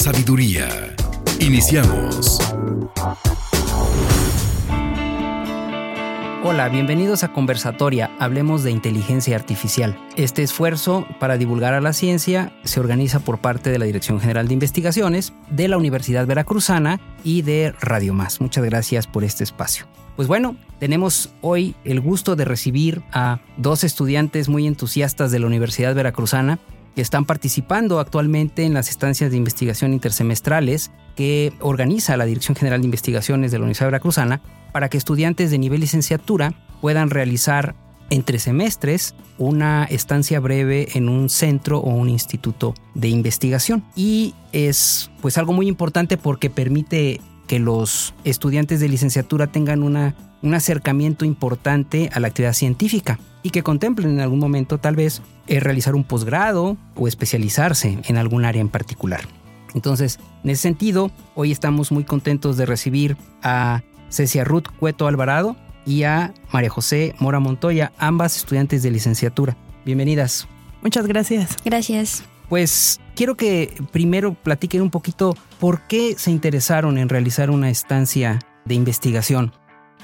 sabiduría. Iniciamos. Hola, bienvenidos a Conversatoria, hablemos de inteligencia artificial. Este esfuerzo para divulgar a la ciencia se organiza por parte de la Dirección General de Investigaciones, de la Universidad Veracruzana y de Radio Más. Muchas gracias por este espacio. Pues bueno, tenemos hoy el gusto de recibir a dos estudiantes muy entusiastas de la Universidad Veracruzana que están participando actualmente en las estancias de investigación intersemestrales que organiza la Dirección General de Investigaciones de la Universidad Veracruzana para que estudiantes de nivel licenciatura puedan realizar entre semestres una estancia breve en un centro o un instituto de investigación. Y es pues algo muy importante porque permite que los estudiantes de licenciatura tengan una, un acercamiento importante a la actividad científica y que contemplen en algún momento tal vez eh, realizar un posgrado o especializarse en algún área en particular. Entonces, en ese sentido, hoy estamos muy contentos de recibir a Cecia Ruth Cueto Alvarado y a María José Mora Montoya, ambas estudiantes de licenciatura. Bienvenidas. Muchas gracias. Gracias. Pues quiero que primero platiquen un poquito por qué se interesaron en realizar una estancia de investigación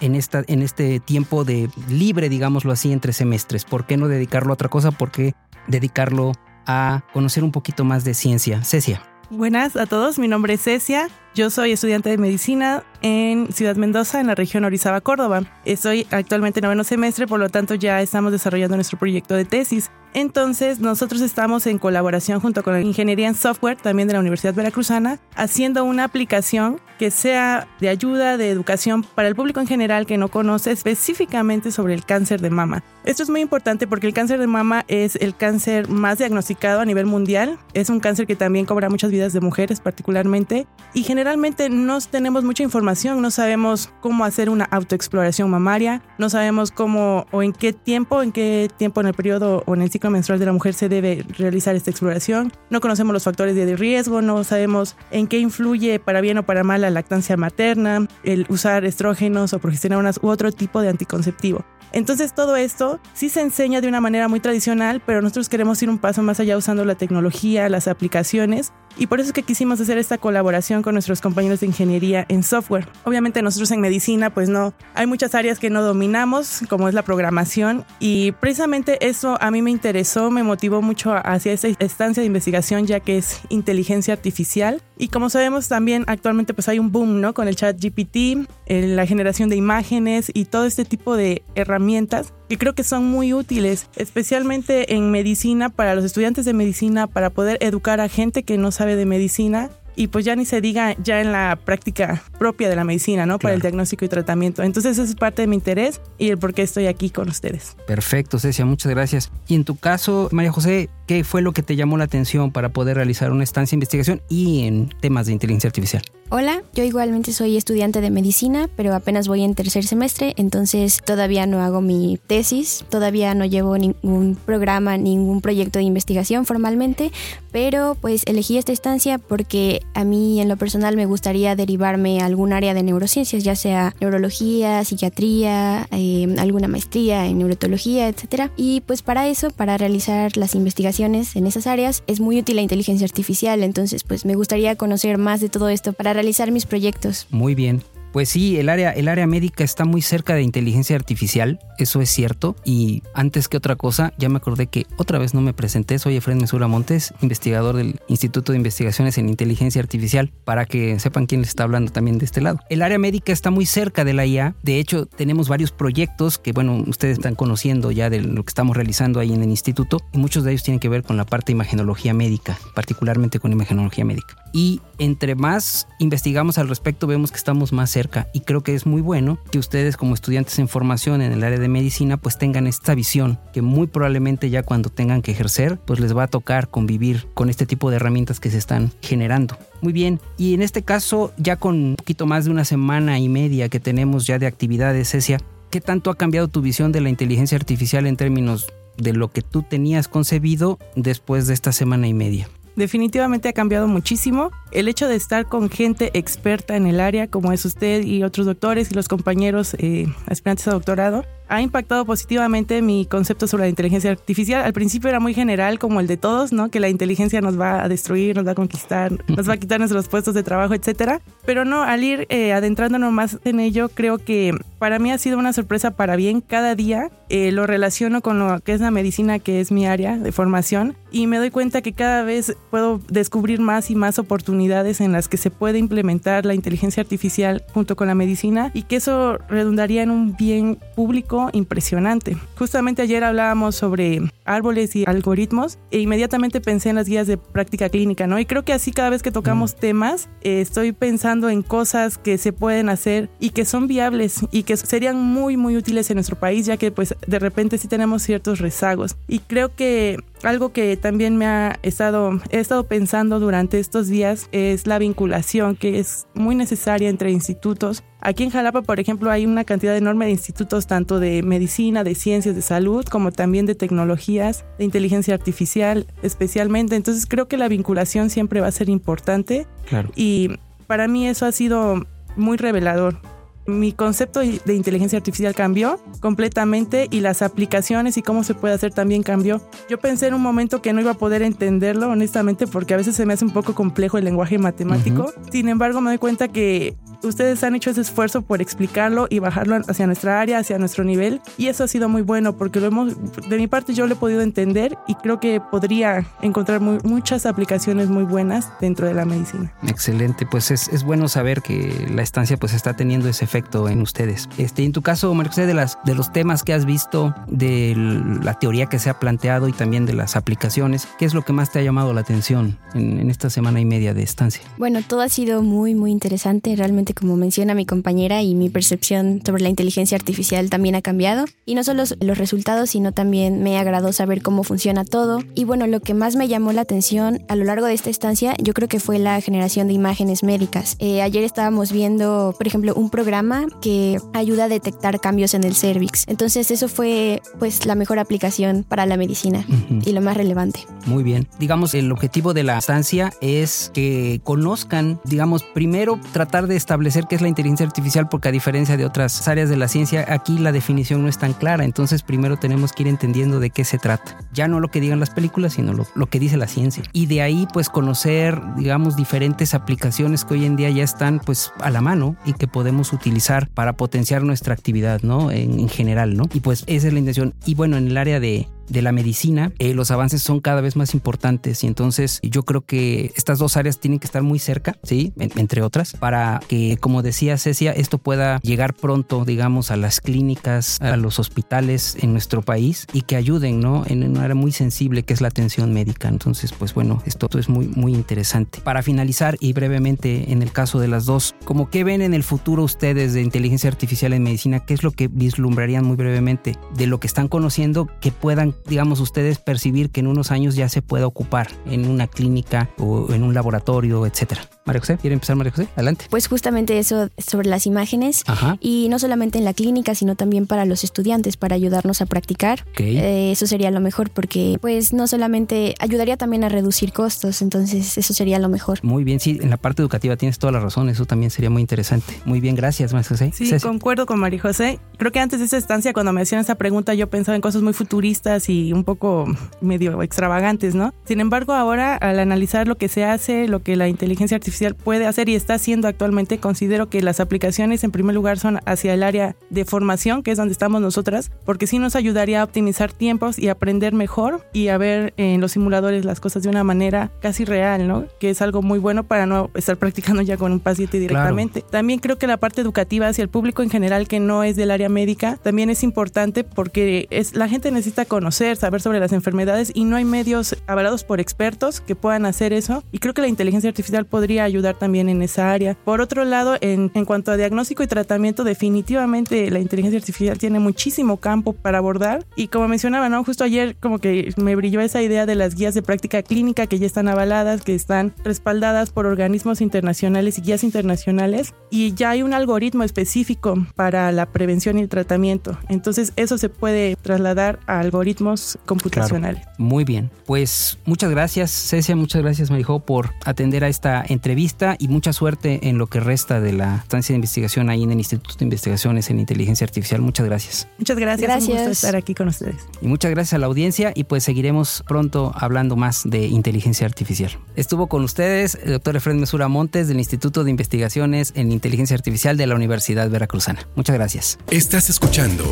en, esta, en este tiempo de libre, digámoslo así, entre semestres. ¿Por qué no dedicarlo a otra cosa? ¿Por qué dedicarlo a conocer un poquito más de ciencia? Cecia. Buenas a todos, mi nombre es Cecia, yo soy estudiante de medicina en Ciudad Mendoza, en la región Orizaba, Córdoba. Estoy actualmente en noveno semestre, por lo tanto ya estamos desarrollando nuestro proyecto de tesis. Entonces, nosotros estamos en colaboración junto con la Ingeniería en Software, también de la Universidad Veracruzana, haciendo una aplicación que sea de ayuda, de educación para el público en general que no conoce específicamente sobre el cáncer de mama. Esto es muy importante porque el cáncer de mama es el cáncer más diagnosticado a nivel mundial. Es un cáncer que también cobra muchas vidas de mujeres particularmente. Y generalmente no tenemos mucha información, no sabemos cómo hacer una autoexploración mamaria, no sabemos cómo o en qué tiempo, en qué tiempo en el periodo o en el ciclo menstrual de la mujer se debe realizar esta exploración. No conocemos los factores de riesgo, no sabemos en qué influye para bien o para mal la lactancia materna, el usar estrógenos o progesteronas u otro tipo de anticonceptivo. Entonces todo esto sí se enseña de una manera muy tradicional, pero nosotros queremos ir un paso más allá usando la tecnología, las aplicaciones y por eso es que quisimos hacer esta colaboración con nuestros compañeros de ingeniería en software. Obviamente nosotros en medicina pues no, hay muchas áreas que no dominamos, como es la programación, y precisamente eso a mí me interesó, me motivó mucho hacia esta estancia de investigación ya que es inteligencia artificial. Y como sabemos también actualmente pues hay un boom, ¿no? Con el chat GPT, la generación de imágenes y todo este tipo de herramientas que creo que son muy útiles, especialmente en medicina, para los estudiantes de medicina, para poder educar a gente que no sabe de medicina y pues ya ni se diga ya en la práctica propia de la medicina, ¿no? Para el diagnóstico y tratamiento. Entonces, eso es parte de mi interés y el por qué estoy aquí con ustedes. Perfecto, Cecia, muchas gracias. Y en tu caso, María José, ¿qué fue lo que te llamó la atención para poder realizar una estancia de investigación y en temas de inteligencia artificial? Hola, yo igualmente soy estudiante de medicina, pero apenas voy en tercer semestre, entonces todavía no hago mi tesis, todavía no llevo ningún programa, ningún proyecto de investigación formalmente, pero pues elegí esta estancia porque a mí en lo personal me gustaría derivarme a algún área de neurociencias, ya sea neurología, psiquiatría, eh, alguna maestría en neurotología, etc. Y pues para eso, para realizar las investigaciones en esas áreas, es muy útil la inteligencia artificial, entonces pues me gustaría conocer más de todo esto para realizar mis proyectos. Muy bien. Pues sí, el área, el área médica está muy cerca de inteligencia artificial, eso es cierto. Y antes que otra cosa, ya me acordé que otra vez no me presenté, soy Efraín Mesura Montes, investigador del Instituto de Investigaciones en Inteligencia Artificial, para que sepan quién les está hablando también de este lado. El área médica está muy cerca de la IA, de hecho tenemos varios proyectos que, bueno, ustedes están conociendo ya de lo que estamos realizando ahí en el instituto, y muchos de ellos tienen que ver con la parte de imagenología médica, particularmente con imagenología médica. Y entre más investigamos al respecto, vemos que estamos más cerca y creo que es muy bueno que ustedes como estudiantes en formación en el área de medicina pues tengan esta visión que muy probablemente ya cuando tengan que ejercer pues les va a tocar convivir con este tipo de herramientas que se están generando. Muy bien, y en este caso, ya con un poquito más de una semana y media que tenemos ya de actividades, Cecia, ¿qué tanto ha cambiado tu visión de la inteligencia artificial en términos de lo que tú tenías concebido después de esta semana y media? Definitivamente ha cambiado muchísimo. El hecho de estar con gente experta en el área, como es usted y otros doctores y los compañeros eh, aspirantes a doctorado, ha impactado positivamente mi concepto sobre la inteligencia artificial. Al principio era muy general, como el de todos, ¿no? Que la inteligencia nos va a destruir, nos va a conquistar, nos va a quitar nuestros puestos de trabajo, etcétera. Pero no, al ir eh, adentrándonos más en ello, creo que para mí ha sido una sorpresa para bien. Cada día eh, lo relaciono con lo que es la medicina, que es mi área de formación, y me doy cuenta que cada vez puedo descubrir más y más oportunidades en las que se puede implementar la inteligencia artificial junto con la medicina y que eso redundaría en un bien público impresionante. Justamente ayer hablábamos sobre árboles y algoritmos e inmediatamente pensé en las guías de práctica clínica, ¿no? Y creo que así cada vez que tocamos mm. temas, eh, estoy pensando en cosas que se pueden hacer y que son viables y que serían muy, muy útiles en nuestro país, ya que pues de repente sí tenemos ciertos rezagos. Y creo que algo que también me ha estado, he estado pensando durante estos días es la vinculación que es muy necesaria entre institutos. Aquí en Jalapa, por ejemplo, hay una cantidad enorme de institutos tanto de medicina, de ciencias de salud, como también de tecnologías, de inteligencia artificial especialmente. Entonces creo que la vinculación siempre va a ser importante. Claro. Y para mí eso ha sido muy revelador mi concepto de inteligencia artificial cambió completamente y las aplicaciones y cómo se puede hacer también cambió. Yo pensé en un momento que no iba a poder entenderlo, honestamente, porque a veces se me hace un poco complejo el lenguaje matemático. Sin embargo, me doy cuenta que ustedes han hecho ese esfuerzo por explicarlo y bajarlo hacia nuestra área, hacia nuestro nivel. Y eso ha sido muy bueno porque lo hemos, de mi parte yo lo he podido entender y creo que podría encontrar muchas aplicaciones muy buenas dentro de la medicina. Excelente, pues es, es bueno saber que la estancia pues está teniendo ese efecto en ustedes. Este, en tu caso, Marcos, de, las, de los temas que has visto, de la teoría que se ha planteado y también de las aplicaciones, ¿qué es lo que más te ha llamado la atención en, en esta semana y media de estancia? Bueno, todo ha sido muy, muy interesante. Realmente como menciona mi compañera, y mi percepción sobre la inteligencia artificial también ha cambiado. Y no solo los resultados, sino también me agradó saber cómo funciona todo. Y bueno, lo que más me llamó la atención a lo largo de esta estancia, yo creo que fue la generación de imágenes médicas. Eh, ayer estábamos viendo, por ejemplo, un programa que ayuda a detectar cambios en el cervix. Entonces eso fue pues la mejor aplicación para la medicina y lo más relevante. Muy bien. Digamos, el objetivo de la estancia es que conozcan, digamos, primero tratar de establecer establecer qué es la inteligencia artificial porque a diferencia de otras áreas de la ciencia, aquí la definición no es tan clara. Entonces primero tenemos que ir entendiendo de qué se trata. Ya no lo que digan las películas, sino lo, lo que dice la ciencia. Y de ahí pues conocer, digamos, diferentes aplicaciones que hoy en día ya están pues a la mano y que podemos utilizar para potenciar nuestra actividad, ¿no? En, en general, ¿no? Y pues esa es la intención. Y bueno, en el área de, de la medicina, eh, los avances son cada vez más importantes y entonces yo creo que estas dos áreas tienen que estar muy cerca, ¿sí? entre otras, para que, como decía Cecia, esto pueda llegar pronto, digamos, a las clínicas, a los hospitales en nuestro país y que ayuden, ¿no? En una área muy sensible que es la atención médica. Entonces, pues bueno, esto es muy, muy interesante. Para finalizar y brevemente, en el caso de las dos, como qué ven en el futuro ustedes de inteligencia artificial en medicina? ¿Qué es lo que vislumbrarían muy brevemente de lo que están conociendo que puedan digamos, ustedes percibir que en unos años ya se pueda ocupar en una clínica o en un laboratorio, etcétera? María José, ¿quiere empezar María José? Adelante. Pues justamente eso sobre las imágenes y no solamente en la clínica, sino también para los estudiantes, para ayudarnos a practicar. Eh, eso sería lo mejor porque pues no solamente ayudaría también a reducir costos, entonces eso sería lo mejor. Muy bien, sí, en la parte educativa tienes toda la razón, eso también sería muy interesante. Muy bien, gracias María José. Sí, concuerdo con María José. Creo que antes de esta estancia, cuando me hacían esa pregunta, yo pensaba en cosas muy futuristas y un poco medio extravagantes, ¿no? Sin embargo, ahora al analizar lo que se hace, lo que la inteligencia artificial puede hacer y está haciendo actualmente, considero que las aplicaciones en primer lugar son hacia el área de formación, que es donde estamos nosotras, porque sí nos ayudaría a optimizar tiempos y aprender mejor y a ver en los simuladores las cosas de una manera casi real, ¿no? Que es algo muy bueno para no estar practicando ya con un paciente directamente. También creo que la parte educativa hacia el público en general que no es del área médica también es importante porque es la gente necesita conocer conocer, saber sobre las enfermedades y no hay medios avalados por expertos que puedan hacer eso. Y creo que la inteligencia artificial podría ayudar también en esa área. Por otro lado, en, en cuanto a diagnóstico y tratamiento, definitivamente la inteligencia artificial tiene muchísimo campo para abordar. Y como mencionaba, ¿no? Justo ayer como que me brilló esa idea de las guías de práctica clínica que ya están avaladas, que están respaldadas por organismos internacionales y guías internacionales. Y ya hay un algoritmo específico para la prevención y el tratamiento. Entonces eso se puede trasladar a algoritmos computacionales. Muy bien. Pues muchas gracias, Cecia, muchas gracias, Marijo, por atender a esta entrevista y mucha suerte en lo que resta de la estancia de investigación ahí en el Instituto de Investigaciones en Inteligencia Artificial. Muchas gracias. Muchas gracias. Gracias. Un gusto estar aquí con ustedes. Y muchas gracias a la audiencia y pues seguiremos pronto hablando más de inteligencia artificial. Estuvo con ustedes el doctor Efraín Mesura Montes del Instituto de Investigaciones en Inteligencia Artificial de la Universidad Veracruzana. Muchas gracias. Estás escuchando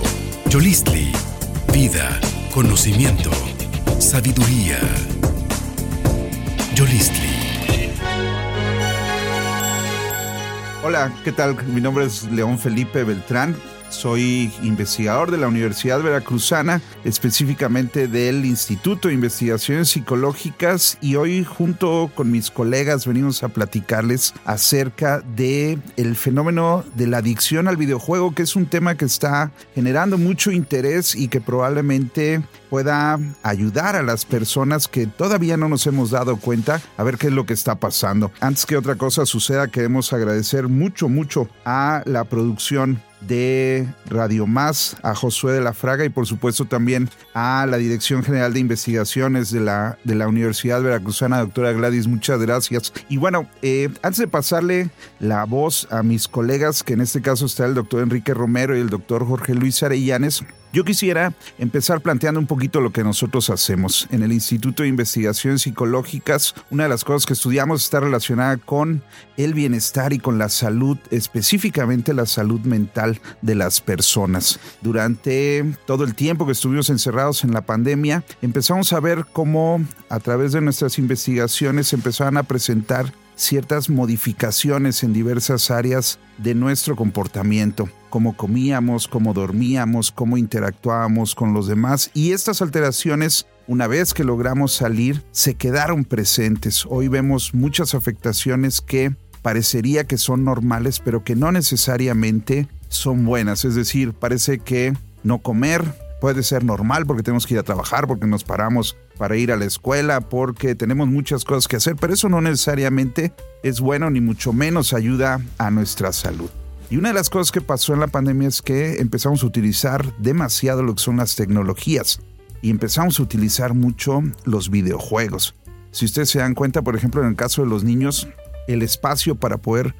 Yolistli, vida, conocimiento, sabiduría. Yolistli. Hola, ¿qué tal? Mi nombre es León Felipe Beltrán. Soy investigador de la Universidad Veracruzana, específicamente del Instituto de Investigaciones Psicológicas y hoy junto con mis colegas venimos a platicarles acerca de el fenómeno de la adicción al videojuego, que es un tema que está generando mucho interés y que probablemente pueda ayudar a las personas que todavía no nos hemos dado cuenta a ver qué es lo que está pasando. Antes que otra cosa suceda, queremos agradecer mucho, mucho a la producción de Radio Más, a Josué de la Fraga y por supuesto también a la Dirección General de Investigaciones de la, de la Universidad Veracruzana, doctora Gladys, muchas gracias. Y bueno, eh, antes de pasarle la voz a mis colegas, que en este caso está el doctor Enrique Romero y el doctor Jorge Luis Arellanes, yo quisiera empezar planteando un poquito lo que nosotros hacemos. En el Instituto de Investigaciones Psicológicas, una de las cosas que estudiamos está relacionada con el bienestar y con la salud, específicamente la salud mental de las personas. Durante todo el tiempo que estuvimos encerrados en la pandemia, empezamos a ver cómo a través de nuestras investigaciones empezaban a presentar ciertas modificaciones en diversas áreas de nuestro comportamiento, cómo comíamos, cómo dormíamos, cómo interactuábamos con los demás y estas alteraciones una vez que logramos salir, se quedaron presentes. Hoy vemos muchas afectaciones que parecería que son normales, pero que no necesariamente son buenas. Es decir, parece que no comer puede ser normal porque tenemos que ir a trabajar, porque nos paramos para ir a la escuela, porque tenemos muchas cosas que hacer, pero eso no necesariamente es bueno ni mucho menos ayuda a nuestra salud. Y una de las cosas que pasó en la pandemia es que empezamos a utilizar demasiado lo que son las tecnologías y empezamos a utilizar mucho los videojuegos. Si ustedes se dan cuenta, por ejemplo, en el caso de los niños, el espacio para poder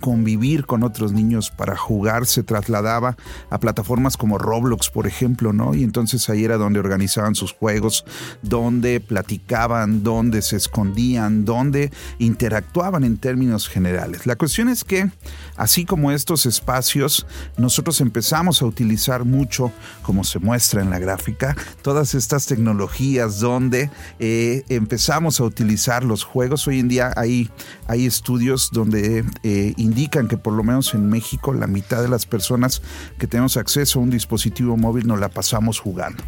convivir con otros niños para jugar se trasladaba a plataformas como Roblox, por ejemplo, ¿no? Y entonces ahí era donde organizaban sus juegos, donde platicaban, donde se escondían, donde interactuaban en términos generales. La cuestión es que, así como estos espacios, nosotros empezamos a utilizar mucho, como se muestra en la gráfica, todas estas tecnologías donde eh, empezamos a utilizar los juegos. Hoy en día hay, hay estudios donde eh, indican que por lo menos en México la mitad de las personas que tenemos acceso a un dispositivo móvil nos la pasamos jugando.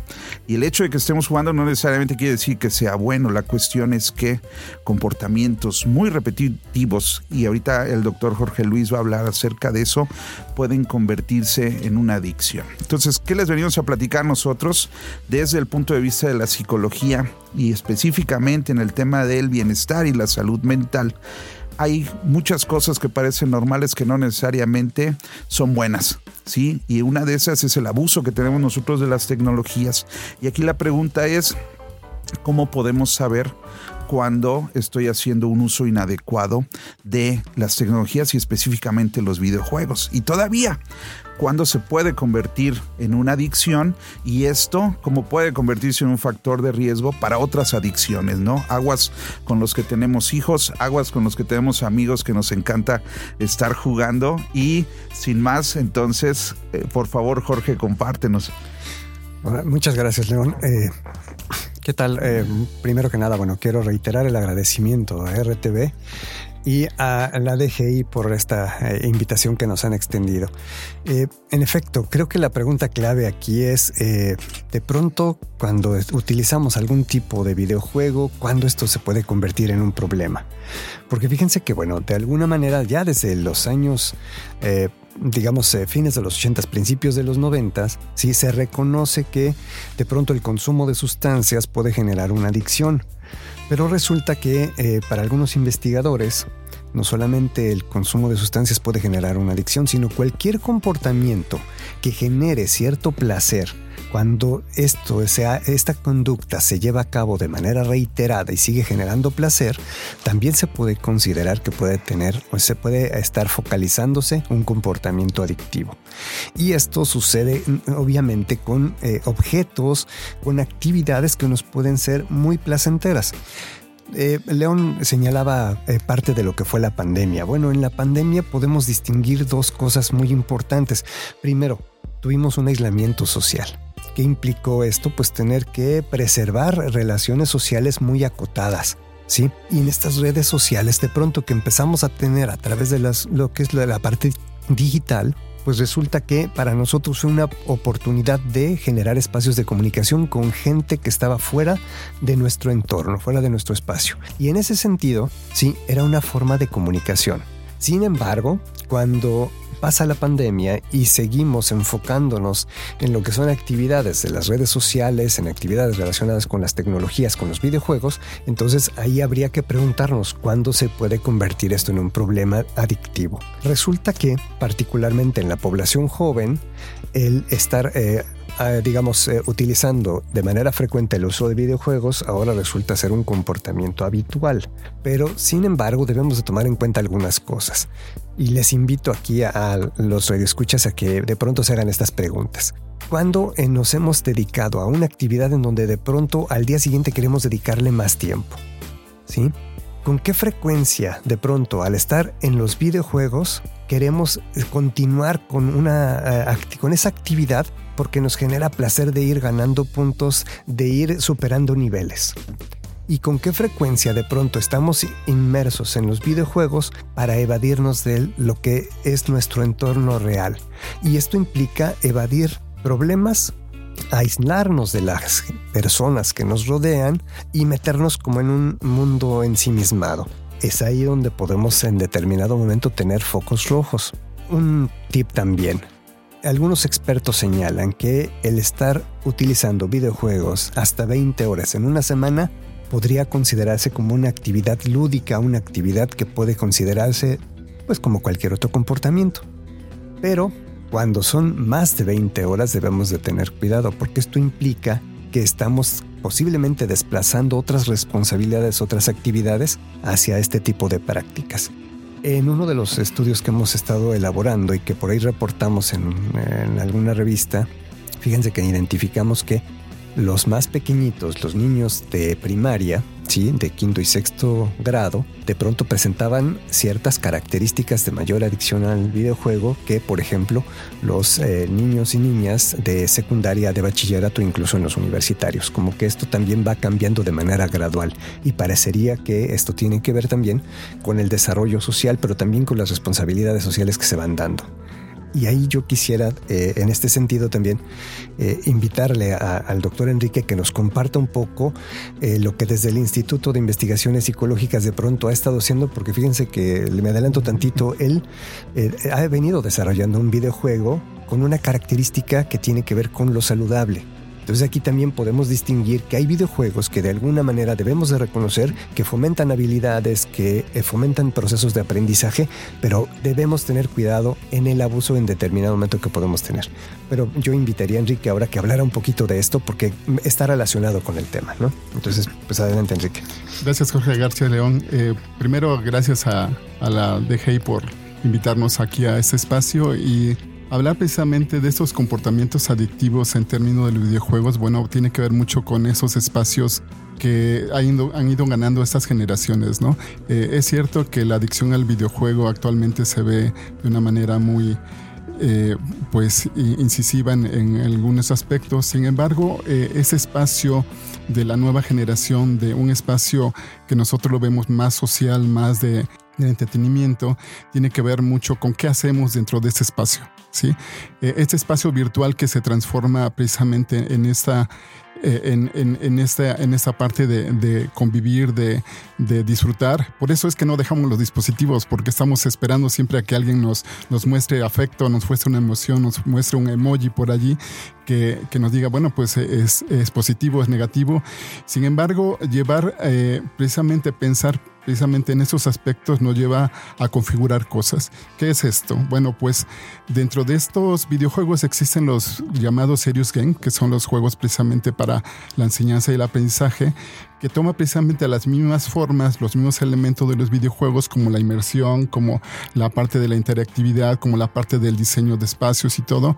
Y el hecho de que estemos jugando no necesariamente quiere decir que sea bueno, la cuestión es que comportamientos muy repetitivos, y ahorita el doctor Jorge Luis va a hablar acerca de eso, pueden convertirse en una adicción. Entonces, ¿qué les venimos a platicar nosotros desde el punto de vista de la psicología y específicamente en el tema del bienestar y la salud mental? Hay muchas cosas que parecen normales que no necesariamente son buenas, ¿sí? Y una de esas es el abuso que tenemos nosotros de las tecnologías. Y aquí la pregunta es, ¿cómo podemos saber cuando estoy haciendo un uso inadecuado de las tecnologías y específicamente los videojuegos? Y todavía cuándo se puede convertir en una adicción y esto cómo puede convertirse en un factor de riesgo para otras adicciones, ¿no? Aguas con los que tenemos hijos, aguas con los que tenemos amigos que nos encanta estar jugando y sin más, entonces, eh, por favor, Jorge, compártenos. Muchas gracias, León. Eh, ¿Qué tal? Eh, primero que nada, bueno, quiero reiterar el agradecimiento a RTV y a la DGI por esta eh, invitación que nos han extendido. Eh, en efecto, creo que la pregunta clave aquí es, de pronto, cuando utilizamos algún tipo de videojuego, ¿cuándo esto se puede convertir en un problema? Porque fíjense que, bueno, de alguna manera ya desde los años digamos, fines de los 80, principios de los 90, sí se reconoce que de pronto el consumo de sustancias puede generar una adicción. Pero resulta que eh, para algunos investigadores, no solamente el consumo de sustancias puede generar una adicción, sino cualquier comportamiento que genere cierto placer cuando esto sea, esta conducta se lleva a cabo de manera reiterada y sigue generando placer, también se puede considerar que puede tener o se puede estar focalizándose un comportamiento adictivo. Y esto sucede mm, obviamente con eh, objetos, con actividades que nos pueden ser muy placenteras. Eh, León señalaba eh, parte de lo que fue la pandemia. Bueno, en la pandemia podemos distinguir dos cosas muy importantes. Primero, tuvimos un aislamiento social. ¿Qué implicó esto? Pues tener que preservar relaciones sociales muy acotadas. ¿Sí? Y en estas redes sociales, de pronto que empezamos a tener a través de las, lo que es la, la parte digital, pues resulta que para nosotros fue una oportunidad de generar espacios de comunicación con gente que estaba fuera de nuestro entorno, fuera de nuestro espacio. Y en ese sentido, sí, era una forma de comunicación. Sin embargo, cuando pasa la pandemia y seguimos enfocándonos en lo que son actividades de las redes sociales, en actividades relacionadas con las tecnologías, con los videojuegos, entonces ahí habría que preguntarnos cuándo se puede convertir esto en un problema adictivo. Resulta que, particularmente en la población joven, el estar eh, digamos, eh, utilizando de manera frecuente el uso de videojuegos, ahora resulta ser un comportamiento habitual. Pero, sin embargo, debemos de tomar en cuenta algunas cosas. Y les invito aquí a, los radioescuchas a que de pronto se hagan estas preguntas. ¿Cuándo eh, nos hemos dedicado a una actividad en donde de pronto al día siguiente queremos dedicarle más tiempo? ¿Sí? ¿Con qué frecuencia de pronto al estar en los videojuegos queremos eh, continuar con, una, con esa actividad porque nos genera placer de ir ganando puntos, de ir superando niveles. ¿Y con qué frecuencia de pronto estamos inmersos en los videojuegos para evadirnos de lo que es nuestro entorno real? Y esto implica evadir problemas, aislarnos de las personas que nos rodean y meternos como en un mundo ensimismado. Es ahí donde podemos en determinado momento tener focos rojos. Un tip también, algunos expertos señalan que el estar utilizando videojuegos hasta 20 horas en una semana podría considerarse como una actividad lúdica, una actividad que puede considerarse pues como cualquier otro comportamiento. Pero cuando son más de 20 horas debemos de tener cuidado porque esto implica que estamos posiblemente desplazando otras responsabilidades, otras actividades hacia este tipo de prácticas. En uno de los estudios que hemos estado elaborando y que por ahí reportamos en, alguna revista, fíjense que identificamos que los más pequeñitos, los niños de primaria, ¿sí? de quinto y sexto grado, de pronto presentaban ciertas características de mayor adicción al videojuego que, por ejemplo, los eh, niños y niñas de secundaria, de bachillerato, incluso en los universitarios. Como que esto también va cambiando de manera gradual y parecería que esto tiene que ver también con el desarrollo social, pero también con las responsabilidades sociales que se van dando. Y ahí yo quisiera, eh, en este sentido también, eh, invitarle al doctor Enrique que nos comparta un poco eh, lo que desde el Instituto de Investigaciones Psicológicas de pronto ha estado haciendo, porque fíjense que me adelanto tantito, él ha venido desarrollando un videojuego con una característica que tiene que ver con lo saludable. Entonces aquí también podemos distinguir que hay videojuegos que de alguna manera debemos de reconocer que fomentan habilidades, que eh, fomentan procesos de aprendizaje, pero debemos tener cuidado en el abuso en determinado momento que podemos tener. Pero yo invitaría a Enrique ahora que hablara un poquito de esto porque está relacionado con el tema, ¿no? Entonces, pues adelante Enrique. Gracias Jorge García León. Eh, primero, gracias a, a la DGI por invitarnos aquí a este espacio y Hablar precisamente de estos comportamientos adictivos en términos de los videojuegos, bueno, tiene que ver mucho con esos espacios que han ido, han ido ganando estas generaciones, ¿no? Eh, es cierto que la adicción al videojuego actualmente se ve de una manera muy eh, pues incisiva en, algunos aspectos. Sin embargo, eh, ese espacio de la nueva generación, de un espacio que nosotros lo vemos más social, más de del entretenimiento tiene que ver mucho con qué hacemos dentro de este espacio. ¿sí? Eh, este espacio virtual que se transforma precisamente en esta eh, en, en, esta, en esta parte de, convivir, de, disfrutar. Por eso es que no dejamos los dispositivos, porque estamos esperando siempre a que alguien nos, nos muestre afecto, nos muestre una emoción, nos muestre un emoji por allí que, nos diga, bueno, pues es, positivo, es negativo. Sin embargo, llevar eh, precisamente pensar precisamente en esos aspectos nos lleva a configurar cosas. ¿Qué es esto? Bueno, pues dentro de estos videojuegos existen los llamados Serious Game, que son los juegos precisamente para la enseñanza y el aprendizaje, que toma precisamente las mismas formas, los mismos elementos de los videojuegos, como la inmersión, como la parte de la interactividad, como la parte del diseño de espacios y todo.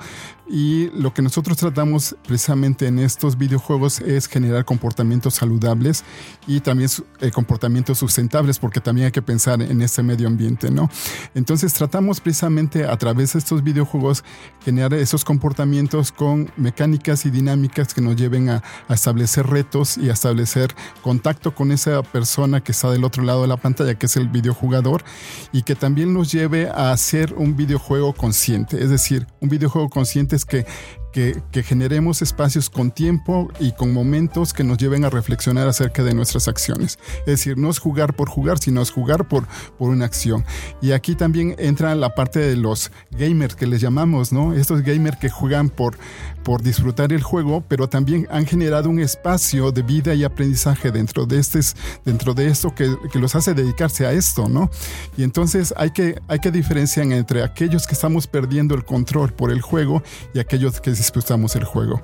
Y lo que nosotros tratamos precisamente en estos videojuegos es generar comportamientos saludables y también eh, comportamientos sustentables, porque también hay que pensar en este medio ambiente, ¿no? Entonces tratamos precisamente a través de estos videojuegos generar esos comportamientos con mecánicas y dinámicas que nos lleven a, a establecer retos y a establecer contacto con esa persona que está del otro lado de la pantalla, que es el videojugador, y que también nos lleve a hacer un videojuego consciente. Es decir, un videojuego consciente es que que, generemos espacios con tiempo y con momentos que nos lleven a reflexionar acerca de nuestras acciones. Es decir, no es jugar por jugar, sino es jugar por, por una acción. Y aquí también entra la parte de los gamers que les llamamos, ¿no? Estos gamers que juegan por, por disfrutar el juego, pero también han generado un espacio de vida y aprendizaje dentro de, este, dentro de esto que, que los hace dedicarse a esto, ¿no? Y entonces hay que, hay que diferenciar entre aquellos que estamos perdiendo el control por el juego y aquellos que disfrutamos el juego.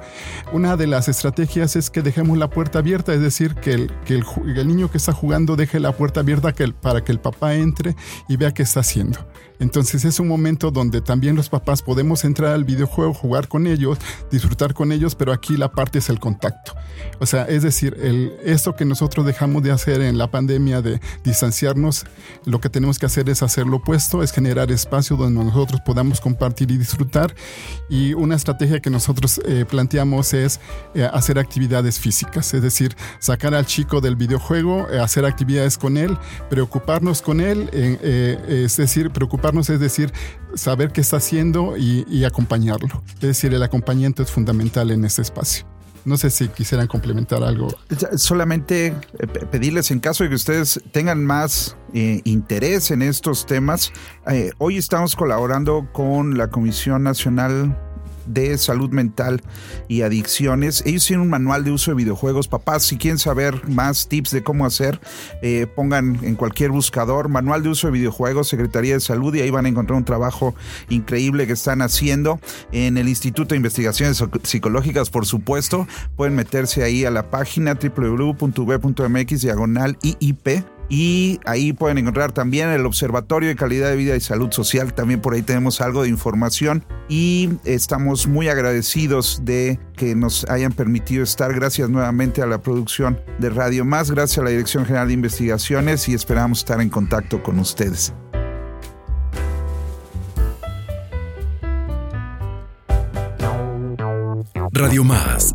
Una de las estrategias es que dejemos la puerta abierta, es decir, que el, que el, niño que está jugando deje la puerta abierta para que el papá entre y vea qué está haciendo. Entonces es un momento donde también los papás podemos entrar al videojuego, jugar con ellos, disfrutar con ellos, pero aquí la parte es el contacto. O sea, es decir, el, esto que nosotros dejamos de hacer en la pandemia de distanciarnos, lo que tenemos que hacer es hacer lo opuesto, es generar espacio donde nosotros podamos compartir y disfrutar. Y una estrategia que nosotros eh, planteamos es eh, hacer actividades físicas, es decir, sacar al chico del videojuego, eh, hacer actividades con él, preocuparnos con él, es decir, preocuparnos es decir, saber qué está haciendo y, acompañarlo. Es decir, el acompañamiento es fundamental en este espacio. No sé si quisieran complementar algo. Solamente pedirles en caso de que ustedes tengan más interés en estos temas. hoy estamos colaborando con la Comisión Nacional de salud mental y adicciones. Ellos tienen un manual de uso de videojuegos. Papás, si quieren saber más tips de cómo hacer, eh, pongan en cualquier buscador manual de uso de videojuegos, Secretaría de Salud, y ahí van a encontrar un trabajo increíble que están haciendo en el Instituto de Investigaciones Psicológicas, por supuesto. Pueden meterse ahí a la página www.v.mx diagonal IIP y ahí pueden encontrar también el Observatorio de Calidad de Vida y Salud Social. También por ahí tenemos algo de información y estamos muy agradecidos de que nos hayan permitido estar. Gracias nuevamente a la producción de Radio Más, gracias a la Dirección General de Investigaciones y esperamos estar en contacto con ustedes. Radio Más